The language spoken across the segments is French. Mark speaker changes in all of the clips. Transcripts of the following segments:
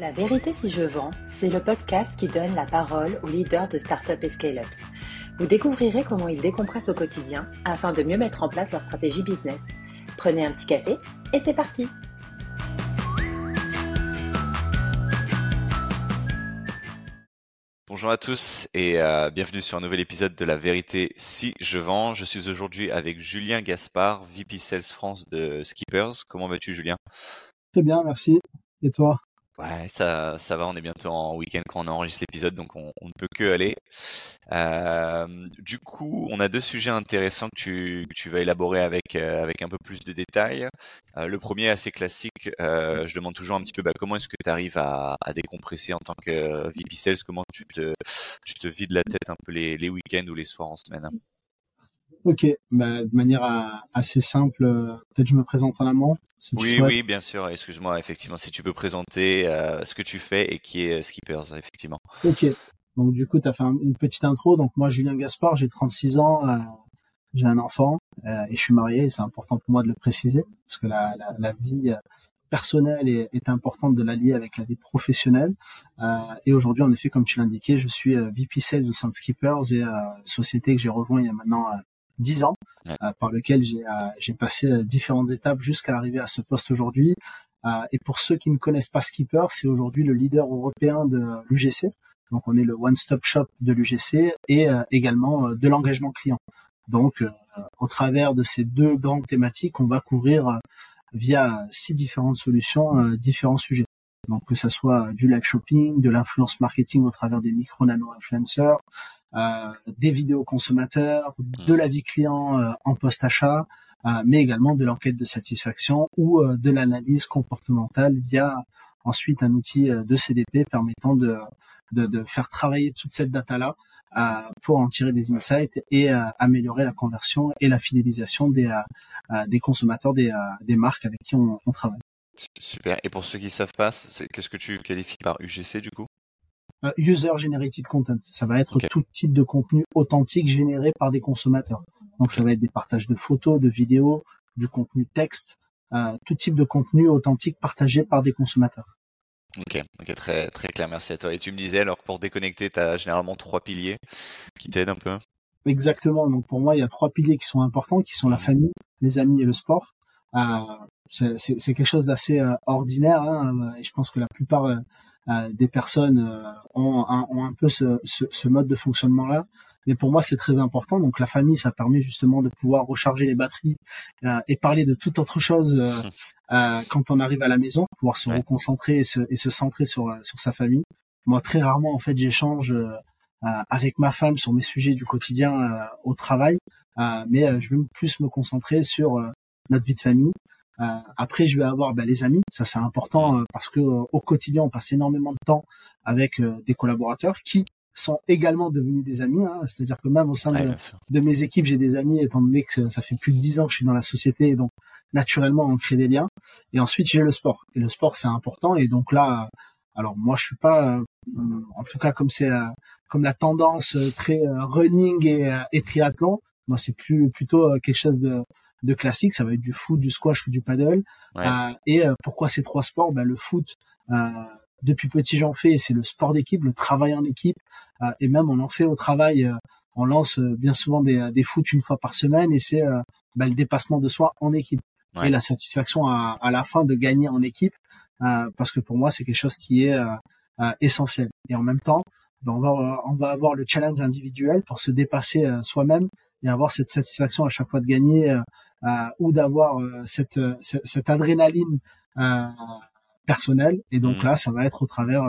Speaker 1: La vérité si je vends, c'est le podcast qui donne la parole aux leaders de startups et scale-ups. Vous découvrirez comment ils décompressent au quotidien afin de mieux mettre en place leur stratégie business. Prenez un petit café et c'est parti
Speaker 2: Bonjour à tous et euh, bienvenue sur un nouvel épisode de La Vérité si je vends. Je suis aujourd'hui avec Julien Gaspard, VP Sales France de Skippers. Comment vas-tu Julien?
Speaker 3: Très bien, merci. Et toi?
Speaker 2: Ouais, ça, ça va, on est bientôt en week-end quand on enregistre l'épisode, donc on, ne peut que aller. Euh, du coup, on a deux sujets intéressants que tu, vas élaborer avec, euh, avec un peu plus de détails. Euh, le premier, assez classique, je demande toujours un petit peu bah, comment est-ce que tu arrives à, à, décompresser en tant que VP Sales, comment tu te, vides la tête un peu les, les week-ends ou les soirs en semaine?
Speaker 3: Ok, bah, de manière euh, assez simple, euh, peut-être je me présente en amont.
Speaker 2: oui, oui, bien sûr. Excuse-moi, effectivement, si tu peux présenter euh, ce que tu fais et qui est Skippers, effectivement.
Speaker 3: Ok, donc du coup, tu as fait une petite intro. Donc moi, Julien Gaspard, j'ai 36 ans, j'ai un enfant et je suis marié. C'est important pour moi de le préciser parce que la, la, la vie personnelle est, est, importante de l'allier avec la vie professionnelle. et aujourd'hui, en effet, comme tu l'indiquais, je suis VP Sales au sein de Skippers et société que j'ai rejoint il y a maintenant 10 ans, euh, par lequel j'ai euh, j'ai passé euh, différentes étapes jusqu'à arriver à ce poste aujourd'hui. et pour ceux qui ne connaissent pas Skipper, c'est aujourd'hui le leader européen de l'UGC. Donc on est le one-stop shop de l'UGC et également de l'engagement client. Donc au travers de ces deux grandes thématiques, on va couvrir via six différentes solutions différents sujets. Donc que ça soit du live shopping, de l'influence marketing au travers des micro nano influenceurs, euh, des vidéos consommateurs, de la vie client euh, en post-achat, euh, mais également de l'enquête de satisfaction ou de l'analyse comportementale via ensuite un outil de CDP permettant de, de, de faire travailler toute cette data-là pour en tirer des insights et améliorer la conversion et la fidélisation des, des consommateurs des, des marques avec qui on, on travaille.
Speaker 2: Super. Et pour ceux qui savent pas, qu'est-ce que tu qualifies par UGC du coup?
Speaker 3: euh, user generated content. Ça va être tout type de contenu authentique généré par des consommateurs. Donc ça va être des partages de photos, de vidéos, du contenu texte, euh, tout type de contenu authentique partagé par des consommateurs.
Speaker 2: Ok, ok, très très clair, merci à toi. Et tu me disais alors pour déconnecter, tu as généralement trois piliers qui t'aident un peu?
Speaker 3: Exactement. Donc pour moi, il y a trois piliers qui sont importants, qui sont la famille, les amis et le sport. Euh, c'est quelque chose d'assez euh, ordinaire. Hein, et je pense que la plupart euh, des personnes euh, ont un, ont, un, peu ce, ce, ce mode de fonctionnement-là. Mais pour moi, c'est très important. Donc la famille, ça permet justement de pouvoir recharger les batteries euh, et parler de toute autre chose euh, quand on arrive à la maison, pouvoir se reconcentrer et se, et se centrer sur, sur sa famille. Moi, très rarement, en fait, j'échange avec ma femme sur mes sujets du quotidien au travail, mais je vais plus me concentrer sur notre vie de famille, euh, après, je vais avoir ben, les amis. Ça, c'est important euh, parce que euh, au quotidien, on passe énormément de temps avec des collaborateurs qui sont également devenus des amis. Hein. C'est-à-dire que même au sein de, mes équipes, j'ai des amis, étant donné que ça fait plus de dix ans que je suis dans la société, et donc naturellement, on crée des liens. Et ensuite, j'ai le sport. Et le sport, c'est important. Et donc là, alors moi, je suis pas, en tout cas, comme c'est comme la tendance très running et, et triathlon. Moi, c'est plus plutôt quelque chose de de classique, ça va être du foot, du squash ou du paddle. Euh, et euh, pourquoi ces trois sports? Ben, Le foot, euh, depuis petit j'en fais, c'est le sport d'équipe, le travail en équipe, et même on en fait au travail. on lance bien souvent des, des foot une fois par semaine, et c'est ben, le dépassement de soi en équipe et la satisfaction à, à, la fin de gagner en équipe, parce que pour moi c'est quelque chose qui est essentiel. Et en même temps, ben, on va on va avoir le challenge individuel pour se dépasser soi-même et avoir cette satisfaction à chaque fois de gagner euh, ou d'avoir euh, cette, euh, cette, adrénaline personnelle. Et donc mmh. là, ça va être au travers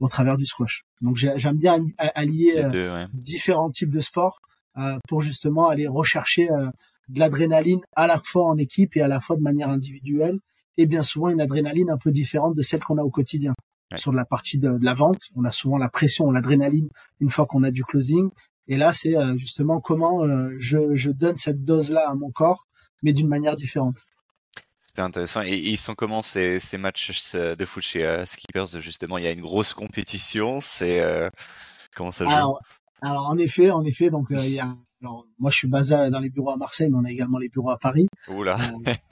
Speaker 3: au travers du squash. Donc j'aime bien allier différents types de sports pour justement aller rechercher de l'adrénaline à la fois en équipe et à la fois de manière individuelle et bien souvent une adrénaline un peu différente de celle qu'on a au quotidien. Sur la partie de, de, la vente, on a souvent la pression, l'adrénaline une fois qu'on a du closing. Et là, c'est justement comment je, je donne cette dose-là à mon corps mais d'une manière différente.
Speaker 2: Super intéressant. Et ils sont comment ces, ces matchs de foot chez euh, Skippers? Justement, il y a une grosse compétition. C'est euh, comment ça joue?
Speaker 3: Alors, alors, en effet, en effet, donc euh, il y a. Alors, moi, je suis basé dans les bureaux à Marseille, mais on a également les bureaux à Paris.
Speaker 2: Oula.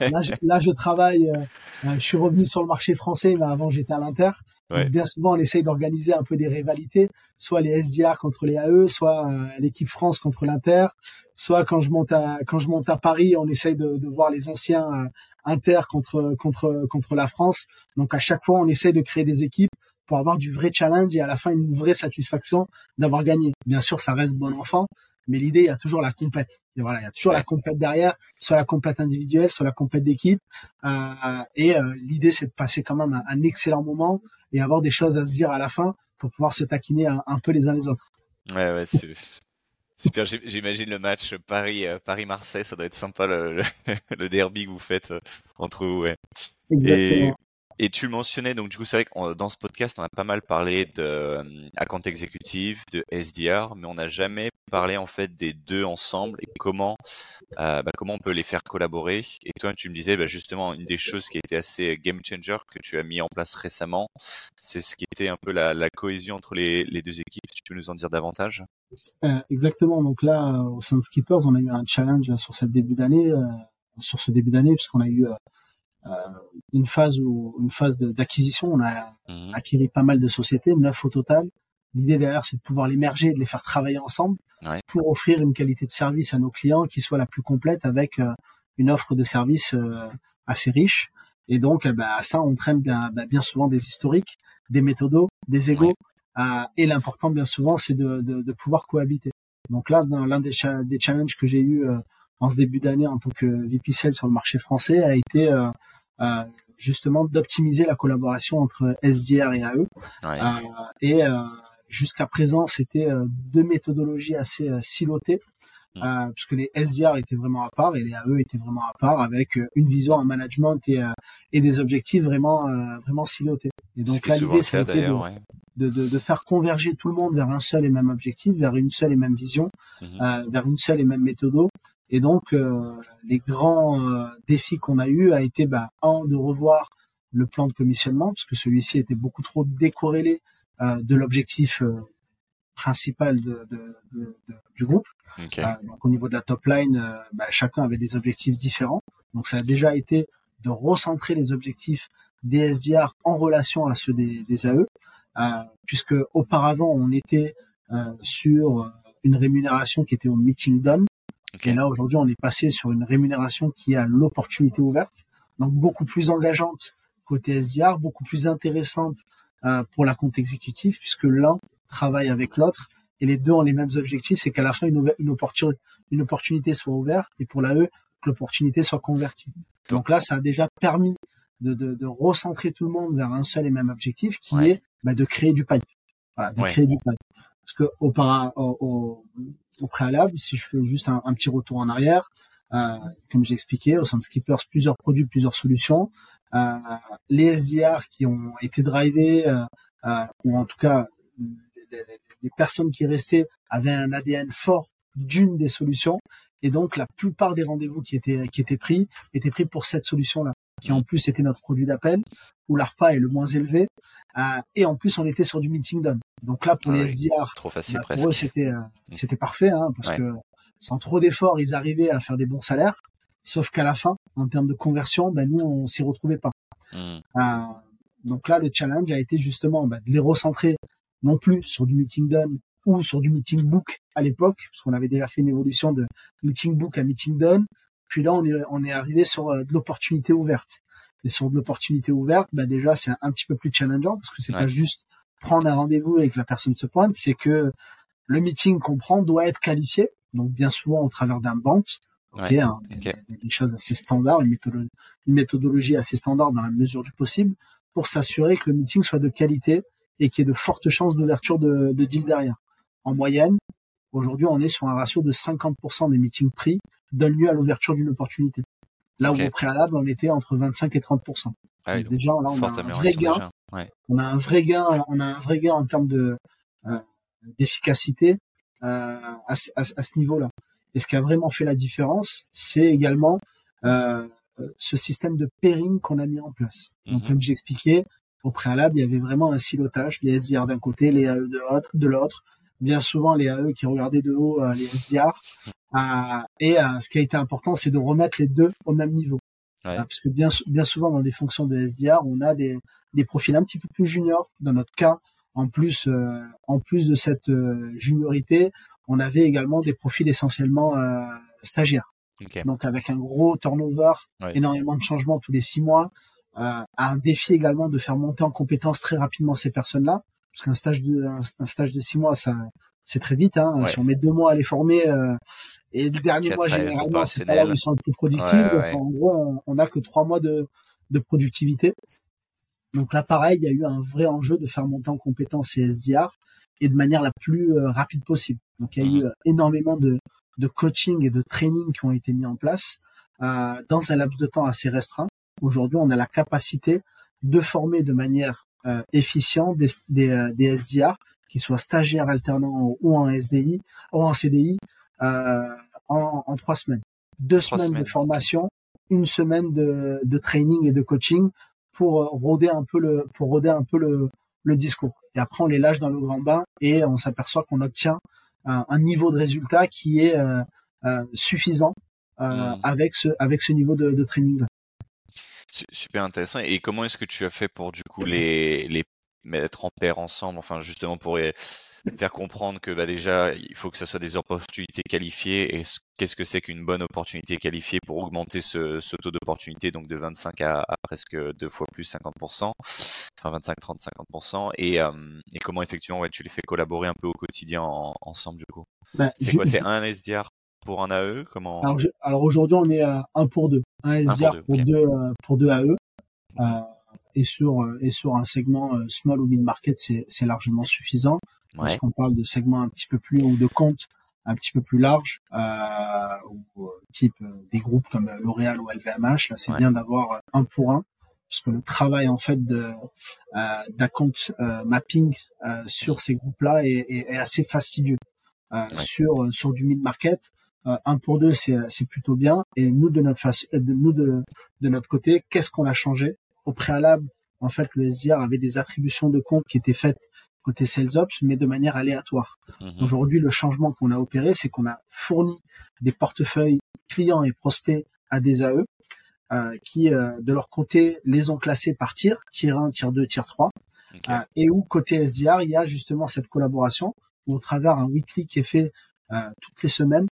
Speaker 3: là, je, là, je travaille. je suis revenu sur le marché français, mais avant, j'étais à l'Inter. Bien souvent, on essaye d'organiser un peu des rivalités, soit les SDR contre les AE, soit euh, l'équipe France contre l'Inter, soit quand je monte à quand je monte à Paris, on essaye de, de voir les anciens euh, Inter contre contre contre la France. Donc à chaque fois, on essaye de créer des équipes pour avoir du vrai challenge et à la fin une vraie satisfaction d'avoir gagné. Bien sûr, ça reste bon enfant, mais l'idée, il y a toujours la compète. Et voilà, il y a toujours la compète derrière, soit la compète individuelle, soit la compète d'équipe. Euh, et euh, l'idée, c'est de passer quand même un, excellent moment et avoir des choses à se dire à la fin pour pouvoir se taquiner un, peu les uns les autres.
Speaker 2: Ouais, ouais, super. J'imagine le match Paris euh, Paris Marseille, ça doit être sympa le, le, derby que vous faites entre vous. Ouais. Exactement. Et tu mentionnais, donc du coup, c'est vrai que dans ce podcast, on a pas mal parlé de euh, account exécutif, de SDR, mais on n'a jamais parlé en fait des deux ensemble et comment euh, bah, comment on peut les faire collaborer. Et toi, tu me disais bah, justement une des choses qui été assez game changer que tu as mis en place récemment, c'est ce qui était un peu la, cohésion entre les, deux équipes. Tu peux nous en dire davantage?
Speaker 3: Euh, Exactement. Donc là, au sein de Skippers, on a eu un challenge sur cette début sur ce début d'année, puisqu'on a eu une phase où une phase d'acquisition. On a mmh. acquis pas mal de sociétés, neuf au total. L'idée derrière, c'est de pouvoir les merger, de les faire travailler ensemble pour offrir une qualité de service à nos clients qui soit la plus complète avec euh, une offre de service euh, assez riche. Et donc, ben, à ça, on traîne bien, bah, bien souvent des historiques, des méthodos, des égaux. et l'important, bien souvent, c'est de, de, de, pouvoir cohabiter. Donc là, l'un des, des challenges que j'ai eu en ce début d'année en tant que VP sur le marché français a été euh, justement d'optimiser la collaboration entre SDR et AE. Euh, et euh, jusqu'à présent, c'était deux méthodologies assez silotées. Mm. puisque les SDR étaient vraiment à part et les AE étaient vraiment à part avec une vision en management et, et des objectifs vraiment vraiment silotés. Et donc là l'idée c'est de, de, de, faire converger tout le monde vers un seul et même objectif, vers une seule et même vision, mm-hmm. vers une seule et même méthode et donc, euh, les grands euh, défis qu'on a eu a été, bah, un, de revoir le plan de commissionnement, parce que celui-ci était beaucoup trop décorrélé euh, de l'objectif principal de, de, de, du groupe. donc, au niveau de la top line, bah, chacun avait des objectifs différents. Donc, ça a déjà été de recentrer les objectifs des SDR en relation à ceux des, des AE, puisque auparavant, on était sur une rémunération qui était au meeting done, et là, aujourd'hui, on est passé sur une rémunération qui a l'opportunité ouverte, donc beaucoup plus engageante côté SDR, beaucoup plus intéressante euh, pour la compte exécutif, puisque l'un travaille avec l'autre et les deux ont les mêmes objectifs, c'est qu'à la fin, une, une, opportunité, une opportunité soit ouverte et pour la E, que l'opportunité soit convertie. Donc là, ça a déjà permis de, de, de, recentrer tout le monde vers un seul et même objectif, qui est bah, de créer du pipe. Voilà, de créer du pipe. Parce que au, au, au, préalable, si je fais juste un, petit retour en arrière, euh, comme j'ai expliqué, au sein de Skippers, plusieurs produits, plusieurs solutions. Euh, les SDR qui ont été drivés, euh, euh, ou en tout cas les, les, personnes qui restaient avaient un ADN fort d'une des solutions, et donc la plupart des rendez-vous qui étaient qui étaient pris étaient pris pour cette solution-là qui en plus était notre produit d'appel, où l'ARPA est le moins élevé, euh, et en plus on était sur du meeting done. Donc là pour ah les SDR,
Speaker 2: trop facile
Speaker 3: bah, pour eux c'était euh, mm. c'était parfait, hein, parce que sans trop d'efforts ils arrivaient à faire des bons salaires, sauf qu'à la fin, en termes de conversion, ben nous on s'y retrouvait pas. Mm. Euh, donc là le challenge a été justement bah, de les recentrer non plus sur du meeting done ou sur du meeting book à l'époque, parce qu'on avait déjà fait une évolution de meeting book à meeting done, puis là, on est, on est arrivé sur euh, de l'opportunité ouverte. Et sur de l'opportunité ouverte, bah déjà, c'est un, petit peu plus challengeant parce que c'est pas juste prendre un rendez-vous et que la personne se pointe, c'est que le meeting qu'on prend doit être qualifié. Donc, bien souvent, au travers d'un banque. Okay, hein, Des, choses assez standards, une méthodologie, une méthodologie assez standard dans la mesure du possible pour s'assurer que le meeting soit de qualité et qu'il y ait de fortes chances d'ouverture de, de deal derrière. En moyenne, aujourd'hui, on est sur un ratio de 50% des meetings pris donne lieu à l'ouverture d'une opportunité. Là où au préalable, on était entre 25 et 30 ah Déjà, là, on a un vrai gain. On a un vrai gain. On a un vrai gain en termes de euh, d'efficacité euh, à, ce niveau-là. Et ce qui a vraiment fait la différence, c'est également euh, ce système de pairing qu'on a mis en place. Donc, mhm. comme j'expliquais, au préalable, il y avait vraiment un silotage, les SDR d'un côté, les AE de l'autre, bien souvent les AE qui regardaient de haut les SDR, et euh, ce qui a été important, c'est de remettre les deux au même niveau. parce que bien, bien souvent dans des fonctions de SDR, on a des, des profils un petit peu plus juniors. Dans notre cas, en plus, euh, en plus de cette euh, juniorité, on avait également des profils essentiellement euh, stagiaires. Donc avec un gros turnover, énormément de changements tous les six mois, euh, un défi également de faire monter en compétence très rapidement ces personnes-là, parce qu'un stage de un, stage de six mois, ça c'est très vite. Hein. Si on met deux mois à les former, euh, et le dernier mois généralement c'est pas là où ils sont le plus productifs. donc en gros, on, on a que trois mois de de productivité. Donc là, pareil, il y a eu un vrai enjeu de faire monter en compétence ces SDR et de manière la plus euh, rapide possible. Donc il y a eu mmh. euh, énormément de, de coaching et de training qui ont été mis en place euh, dans un laps de temps assez restreint. Aujourd'hui, on a la capacité de former de manière euh, efficiente des, des, des, SDR, qui soient stagiaires alternants ou en SDI ou en CDI, en, en, trois semaines. Deux semaines, de formation, une semaine de, de training et de coaching pour roder un peu le pour roder un peu le, le discours. Et après on les lâche dans le grand bain et on s'aperçoit qu'on obtient un, un, niveau de résultat qui est euh, euh, suffisant euh, mmh. avec ce avec ce niveau de, de training là.
Speaker 2: Super intéressant. Et comment est-ce que tu as fait pour du coup les les mettre en paire ensemble, enfin justement pour faire comprendre que bah, déjà il faut que ça soit des opportunités qualifiées. Et qu'est-ce que c'est qu'une bonne opportunité qualifiée pour augmenter ce, ce taux d'opportunité donc de 25 à, à, presque deux fois plus 50%, enfin 25, 30, 50% et, euh, et comment effectivement ouais, tu les fais collaborer un peu au quotidien ensemble du coup? Bah, c'est quoi? C'est un SDR pour un AE Comment?
Speaker 3: Alors, alors aujourd'hui on est à un pour deux, un SDR pour deux, pour, deux pour deux AE. Euh, et sur et sur un segment euh, small ou mid market c'est largement suffisant parce qu'on parle de segments un petit peu plus ou de comptes un petit peu plus larges, euh, ou euh, type euh, des groupes comme L'Oréal ou LVMH. Là, c'est bien d'avoir un pour un, parce que le travail en fait de euh, d'account mapping sur ces groupes-là est, est, assez fastidieux. Sur sur du mid market, un pour deux, c'est c'est plutôt bien. Et nous de notre face, de nous de de notre côté, qu'est-ce qu'on a changé? Au préalable En fait, le SDR avait des attributions de compte qui étaient faites côté sales ops, mais de manière aléatoire. Mhm. Aujourd'hui, le changement qu'on a opéré, c'est qu'on a fourni des portefeuilles clients et prospects à des AE euh, qui, euh, de leur côté, les ont classés par tier, tier 1, tier 2, tier 3. Euh, et où, côté SDR, il y a justement cette collaboration où, au travers un weekly qui est fait euh, toutes les semaines,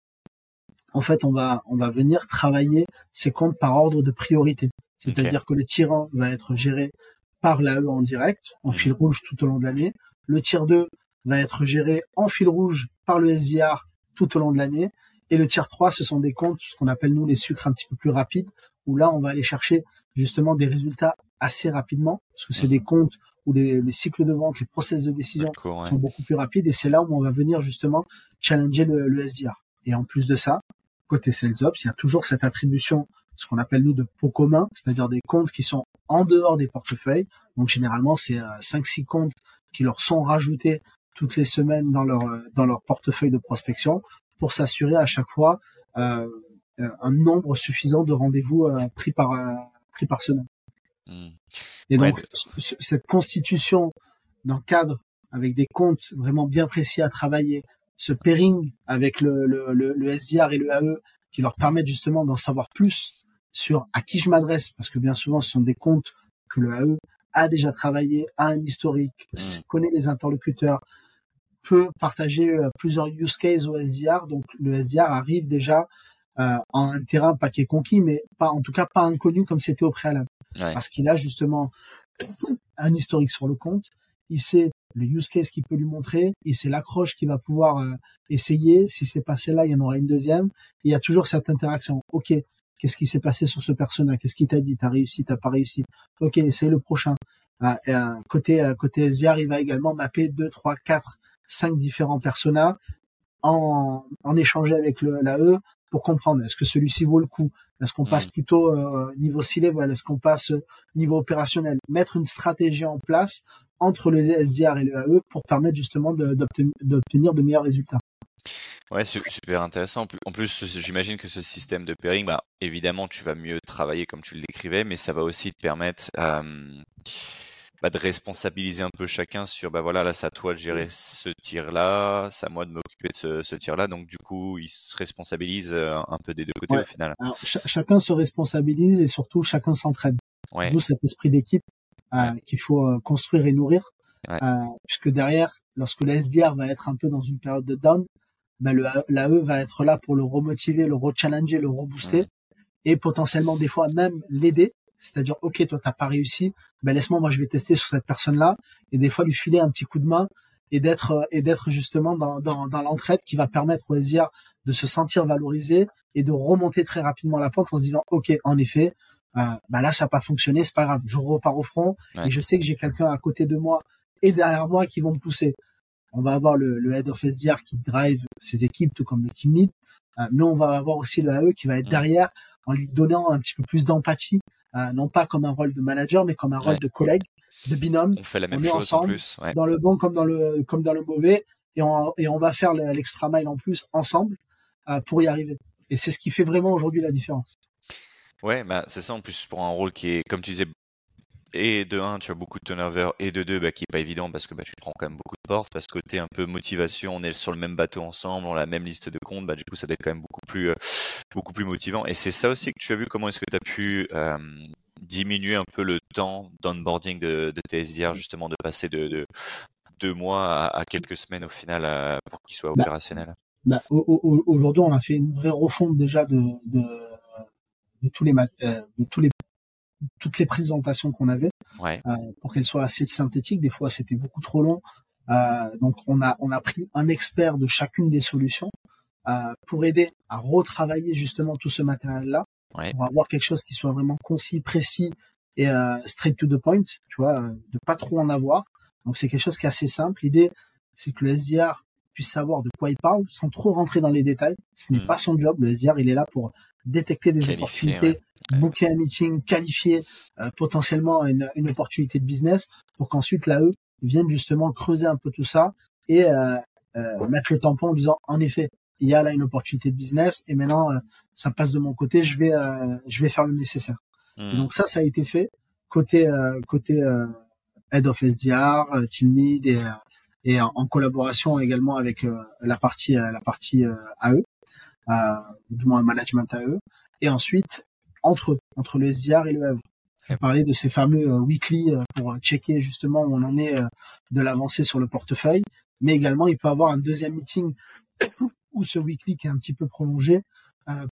Speaker 3: en fait, on va, on va venir travailler ces comptes par ordre de priorité. C'est-à-dire que le tier 1 va être géré par l'AE en direct, en fil rouge tout au long de l'année. Le tier 2 va être géré en fil rouge par le SDR tout au long de l'année. Et le tier 3, ce sont des comptes, ce qu'on appelle nous les sucres un petit peu plus rapides, où là, on va aller chercher justement des résultats assez rapidement, parce que c'est des comptes où les, cycles de vente, les process de décision sont beaucoup plus rapides, et c'est là où on va venir justement challenger le, le SDR. Et en plus de ça, côté sales ops, il y a toujours cette attribution, ce qu'on appelle nous de pots communs, c'est-à-dire des comptes qui sont en dehors des portefeuilles. Donc généralement, c'est 5-6 euh, comptes qui leur sont rajoutés toutes les semaines dans leur euh, dans leur portefeuille de prospection pour s'assurer à chaque fois euh, euh un nombre suffisant de rendez-vous euh, pris par pris par semaine. Mmh. Et donc cette constitution d'un cadre avec des comptes vraiment bien précis à travailler, ce pairing avec le, le, le, le SDR et le AE qui leur permettent justement d'en savoir plus sur à qui je m'adresse, parce que bien souvent ce sont des comptes que le AE a déjà travaillé, a un historique, mmh. connaît les interlocuteurs, peut partager euh, plusieurs use cases au SDR. Donc le SDR arrive déjà euh, en un terrain pas qui est conquis, mais pas en tout cas pas inconnu comme c'était au préalable, parce qu'il a justement un historique sur le compte. Il sait le use case qu'il peut lui montrer, il sait l'accroche qu'il va pouvoir euh, essayer. Si c'est passé là il y en aura une deuxième. il y a toujours cette interaction. Ok, Qu'est-ce qui s'est passé sur ce personnage? Qu'est-ce qu'il t'a dit? T'as réussi T'as pas réussi? Ok, c'est le prochain. Et, euh, côté euh, côté SVR, il va également mapper deux, trois, quatre, cinq différents personnages en, en échanger avec le, la E pour comprendre est-ce que celui-ci vaut le coup? Est-ce qu'on passe plutôt euh, niveau C-level Est-ce qu'on passe niveau opérationnel? Mettre une stratégie en place entre le SDR et le AE pour permettre justement d'obtenir de meilleurs résultats.
Speaker 2: Ouais, super intéressant. En plus, j'imagine que ce système de pairing, bah, évidemment, tu vas mieux travailler comme tu le décrivais, mais ça va aussi te permettre bah, bah, de responsabiliser un peu chacun sur bah voilà là c'est à toi de gérer ce tir là, c'est à moi de m'occuper de ce, ce tir là. Donc du coup ils se responsabilisent un peu des deux côtés au final.
Speaker 3: Alors, chacun se responsabilise et surtout chacun s'entraide. Ouais. D'où cet esprit d'équipe qu'il faut construire et nourrir. puisque derrière, lorsque le SDR va être un peu dans une période de down, ben le l'AE va être là pour le remotiver, le rechallenger, le rebooster et potentiellement des fois même l'aider. C'est-à-dire, ok, toi t'as pas réussi, ben laisse-moi, moi je vais tester sur cette personne-là et des fois lui filer un petit coup de main et d'être et d'être justement dans, dans, dans l'entraide qui va permettre au SDR de se sentir valorisé et de remonter très rapidement la pente en se disant, ok, en effet, euh, ben là ça n'a pas fonctionné, c'est pas grave, je repars au front et je sais que j'ai quelqu'un à côté de moi et derrière moi qui vont me pousser on va avoir le, le head of SDR qui drive ses équipes, tout comme le team lead, euh, mais on va avoir aussi le AE qui va être derrière en lui donnant un petit peu plus d'empathie, euh, non pas comme un rôle de manager, mais comme un rôle de collègue, de binôme.
Speaker 2: On fait la même chose ensemble, en plus,
Speaker 3: dans le bon comme dans le comme dans le mauvais, et on, et on va faire l'extra mile en plus ensemble euh, pour y arriver. Et c'est ce qui fait vraiment aujourd'hui la différence.
Speaker 2: Ouais, bah c'est ça en plus pour un rôle qui est, comme tu disais, et de 1, tu as beaucoup de turnover, et de 2, bah, qui est pas évident parce que bah, tu prends quand même beaucoup de portes. Parce que côté un peu motivation, on est sur le même bateau ensemble, on a la même liste de comptes, bah, du coup, ça doit être quand même beaucoup plus, euh, beaucoup plus motivant. Et c'est ça aussi que tu as vu, comment est-ce que tu as pu euh, diminuer un peu le temps d'onboarding de, de TSDR, justement, de passer de, de deux mois à, quelques semaines au final euh, pour qu'il soit bah, opérationnel?
Speaker 3: bah, Aujourd'hui, on a fait une vraie refonte déjà de, de, de tous les, de tous les toutes les présentations qu'on avait
Speaker 2: euh,
Speaker 3: pour qu'elles soient assez synthétiques. Des fois, c'était beaucoup trop long. Euh, donc, on a on a pris un expert de chacune des solutions euh, pour aider à retravailler justement tout ce matériel-là pour avoir quelque chose qui soit vraiment concis, précis et straight to the point. Tu vois, de pas trop en avoir. Donc, c'est quelque chose qui est assez simple. L'idée, c'est que le SDR puisse savoir de quoi il parle sans trop rentrer dans les détails. Ce n'est hmm. pas son job. Le SDR, il est là pour détecter des opportunités, booker un meeting, qualifier euh, potentiellement une, une, opportunité de business pour qu'ensuite l'AE vienne justement creuser un peu tout ça et euh, euh, mettre le tampon en disant en effet il y a là une opportunité de business et maintenant euh, ça passe de mon côté je vais euh, je vais faire le nécessaire. Mmh. donc ça ça a été fait côté côté head of SDR team lead et et en, collaboration également avec la partie la partie AE du moins management AE et ensuite entre eux, entre le SDR et le Havre. Je parler de ces fameux euh, weekly euh, pour euh, checker justement où on en est de l'avancée sur le portefeuille, mais également il peut avoir un deuxième meeting ou ce weekly qui est un petit peu prolongé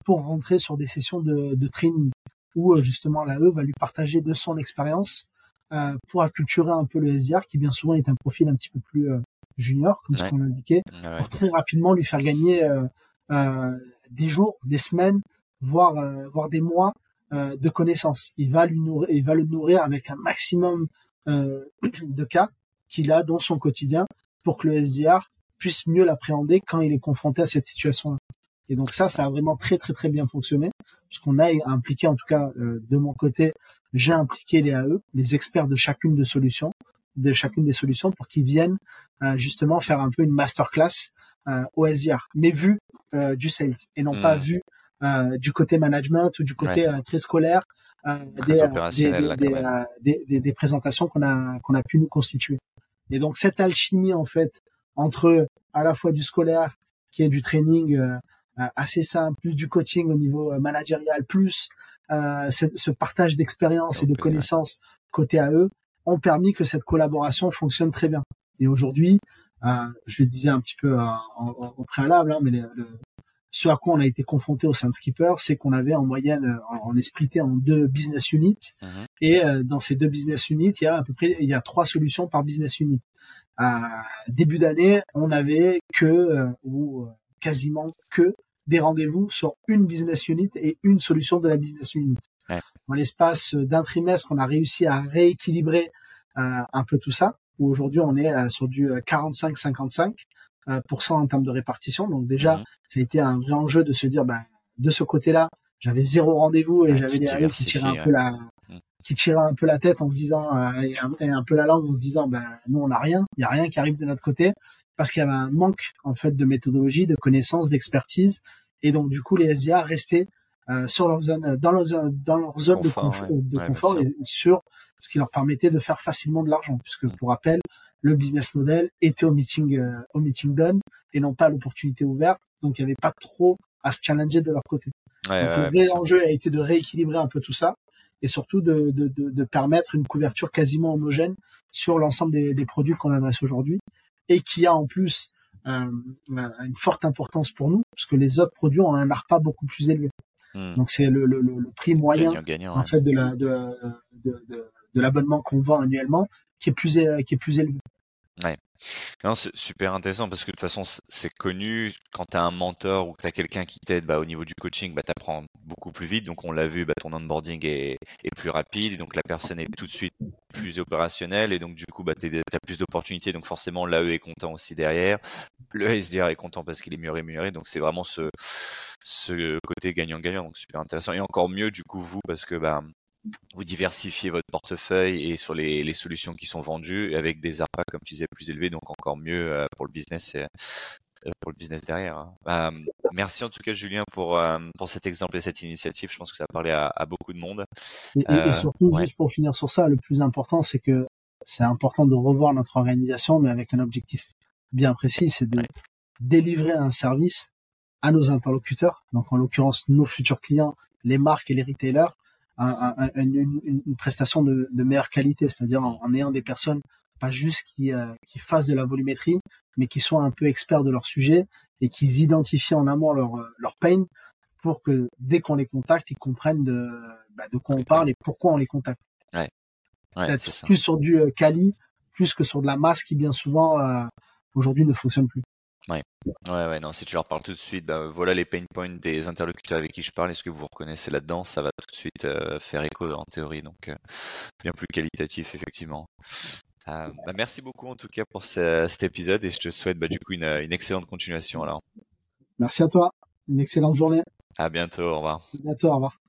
Speaker 3: pour rentrer sur des sessions de, de training où justement l'AE va lui partager de son expérience pour acculturer un peu le SDR qui bien souvent est un profil un petit peu plus junior comme ce qu'on indiquait, pour très rapidement lui faire gagner des jours, des semaines, voire voire des mois euh, de connaissances. Il va lui nourrir, il va le nourrir avec un maximum euh, de cas qu'il a dans son quotidien pour que le SDR puisse mieux l'appréhender quand il est confronté à cette situation-là. Et donc ça, ça a vraiment très très très bien fonctionné, puisqu'on a impliqué, en tout cas euh, de mon côté, j'ai impliqué les AE, les experts de chacune de solutions, de chacune des solutions, pour qu'ils viennent justement faire un peu une masterclass euh, au SDR, mais vu du sales et non pas hmm. vu euh, du côté management ou du côté euh, très scolaire euh, des, des, des, présentations qu'on a qu'on a pu nous constituer. Et donc cette alchimie en fait entre à la fois du scolaire qui est du training assez simple, plus du coaching au niveau managérial, plus euh, ce partage d'expérience et de connaissances côté à eux ont permis que cette collaboration fonctionne très bien. Et aujourd'hui, euh, je le disais un petit peu au préalable, hein, mais le, ce à quoi on a été confronté au sein de Skipper, c'est qu'on avait en moyenne, euh, on est splitté en deux business units, mhm. et euh, dans ces deux business units, il y a à peu près, il y a trois solutions par business unit. À début d'année, on avait que euh, ou quasiment que des rendez-vous sur une business unit et une solution de la business unit. Ouais. Dans l'espace d'un trimestre, on a réussi à rééquilibrer un peu tout ça. Aujourd'hui, on est sur du 45-55 en termes de répartition. Donc déjà, ça a été un vrai enjeu de se dire, bah, de ce côté-là, j'avais zéro rendez-vous et j'avais des règles qui tiraient un peu la, mhm. qui tiraient un peu la tête en se disant, euh, et, un, peu la langue en se disant, bah, nous on n'a rien, il y a rien qui arrive de notre côté. Parce qu'il y avait un manque en fait de méthodologie, de connaissances, d'expertise. Et donc du coup les SIA restaient euh, sur leur zone, dans leur zone, dans leur zone de, confort, de confort et sur ce qui leur permettait de faire facilement de l'argent, puisque mmh. pour rappel, le business model était au meeting, euh, au meeting done et non pas l'opportunité ouverte, donc il n'y avait pas trop à se challenger de leur côté. donc, le vrai enjeu a été de rééquilibrer un peu tout ça et surtout de, de, de, de permettre une couverture quasiment homogène sur l'ensemble des, des, produits qu'on adresse aujourd'hui et qui a en plus euh, une forte importance pour nous parce que les autres produits ont un ARPA beaucoup plus élevé. Hmm. Donc c'est le, le, le, prix moyen en fait de la de, de, l'abonnement qu'on vend annuellement qui est plus élevé.
Speaker 2: Ouais. Non, c'est super intéressant parce que de toute façon, c'est connu quand tu as un mentor ou que tu as quelqu'un qui t'aide bah, au niveau du coaching, bah, tu apprends beaucoup plus vite. Donc, on l'a vu, bah, ton onboarding est, est plus rapide. Donc, la personne est tout de suite plus opérationnelle. Et donc, du coup, bah, tu as plus d'opportunités. Donc, forcément, l'AE est content aussi derrière. Le SDR est content parce qu'il est mieux rémunéré. Donc, c'est vraiment ce, ce côté gagnant-gagnant. Donc, super intéressant. Et encore mieux, du coup, vous, parce que bah, vous diversifiez votre portefeuille et sur les, les, solutions qui sont vendues avec des ARPA, comme tu disais, plus élevés, donc encore mieux euh, pour le business et euh, pour le business derrière. Hein. Bah, merci en tout cas Julien pour, euh, pour cet exemple et cette initiative. Je pense que ça a parlé à, à beaucoup de monde.
Speaker 3: Et, et surtout, juste pour finir sur ça, le plus important, c'est que c'est important de revoir notre organisation, mais avec un objectif bien précis, c'est de délivrer un service à nos interlocuteurs, donc en l'occurrence nos futurs clients, les marques et les retailers, une, une, prestation de, de, meilleure qualité, c'est-à-dire en, ayant des personnes pas juste qui, euh, qui fassent de la volumétrie, mais qui soient un peu experts de leur sujet et qui identifient en amont leur, leur pain pour que dès qu'on les contacte, ils comprennent de, bah, de quoi on parle et pourquoi on les contacte.
Speaker 2: Ouais.
Speaker 3: Ouais, ça. plus sur du euh, quali, plus que sur de la masse qui bien souvent euh, aujourd'hui ne fonctionne plus.
Speaker 2: Ouais. Ouais, ouais, non, si tu leur parles tout de suite, bah, voilà les pain points des interlocuteurs avec qui je parle, est-ce que vous vous reconnaissez là-dedans? Ça va tout de suite euh, faire écho en théorie, donc euh, bien plus qualitatif, effectivement. Euh, bah, merci beaucoup en tout cas pour cet épisode et je te souhaite bah, du coup une, une excellente continuation alors.
Speaker 3: Merci à toi, une excellente journée.
Speaker 2: À bientôt, au revoir.
Speaker 3: À bientôt, au revoir.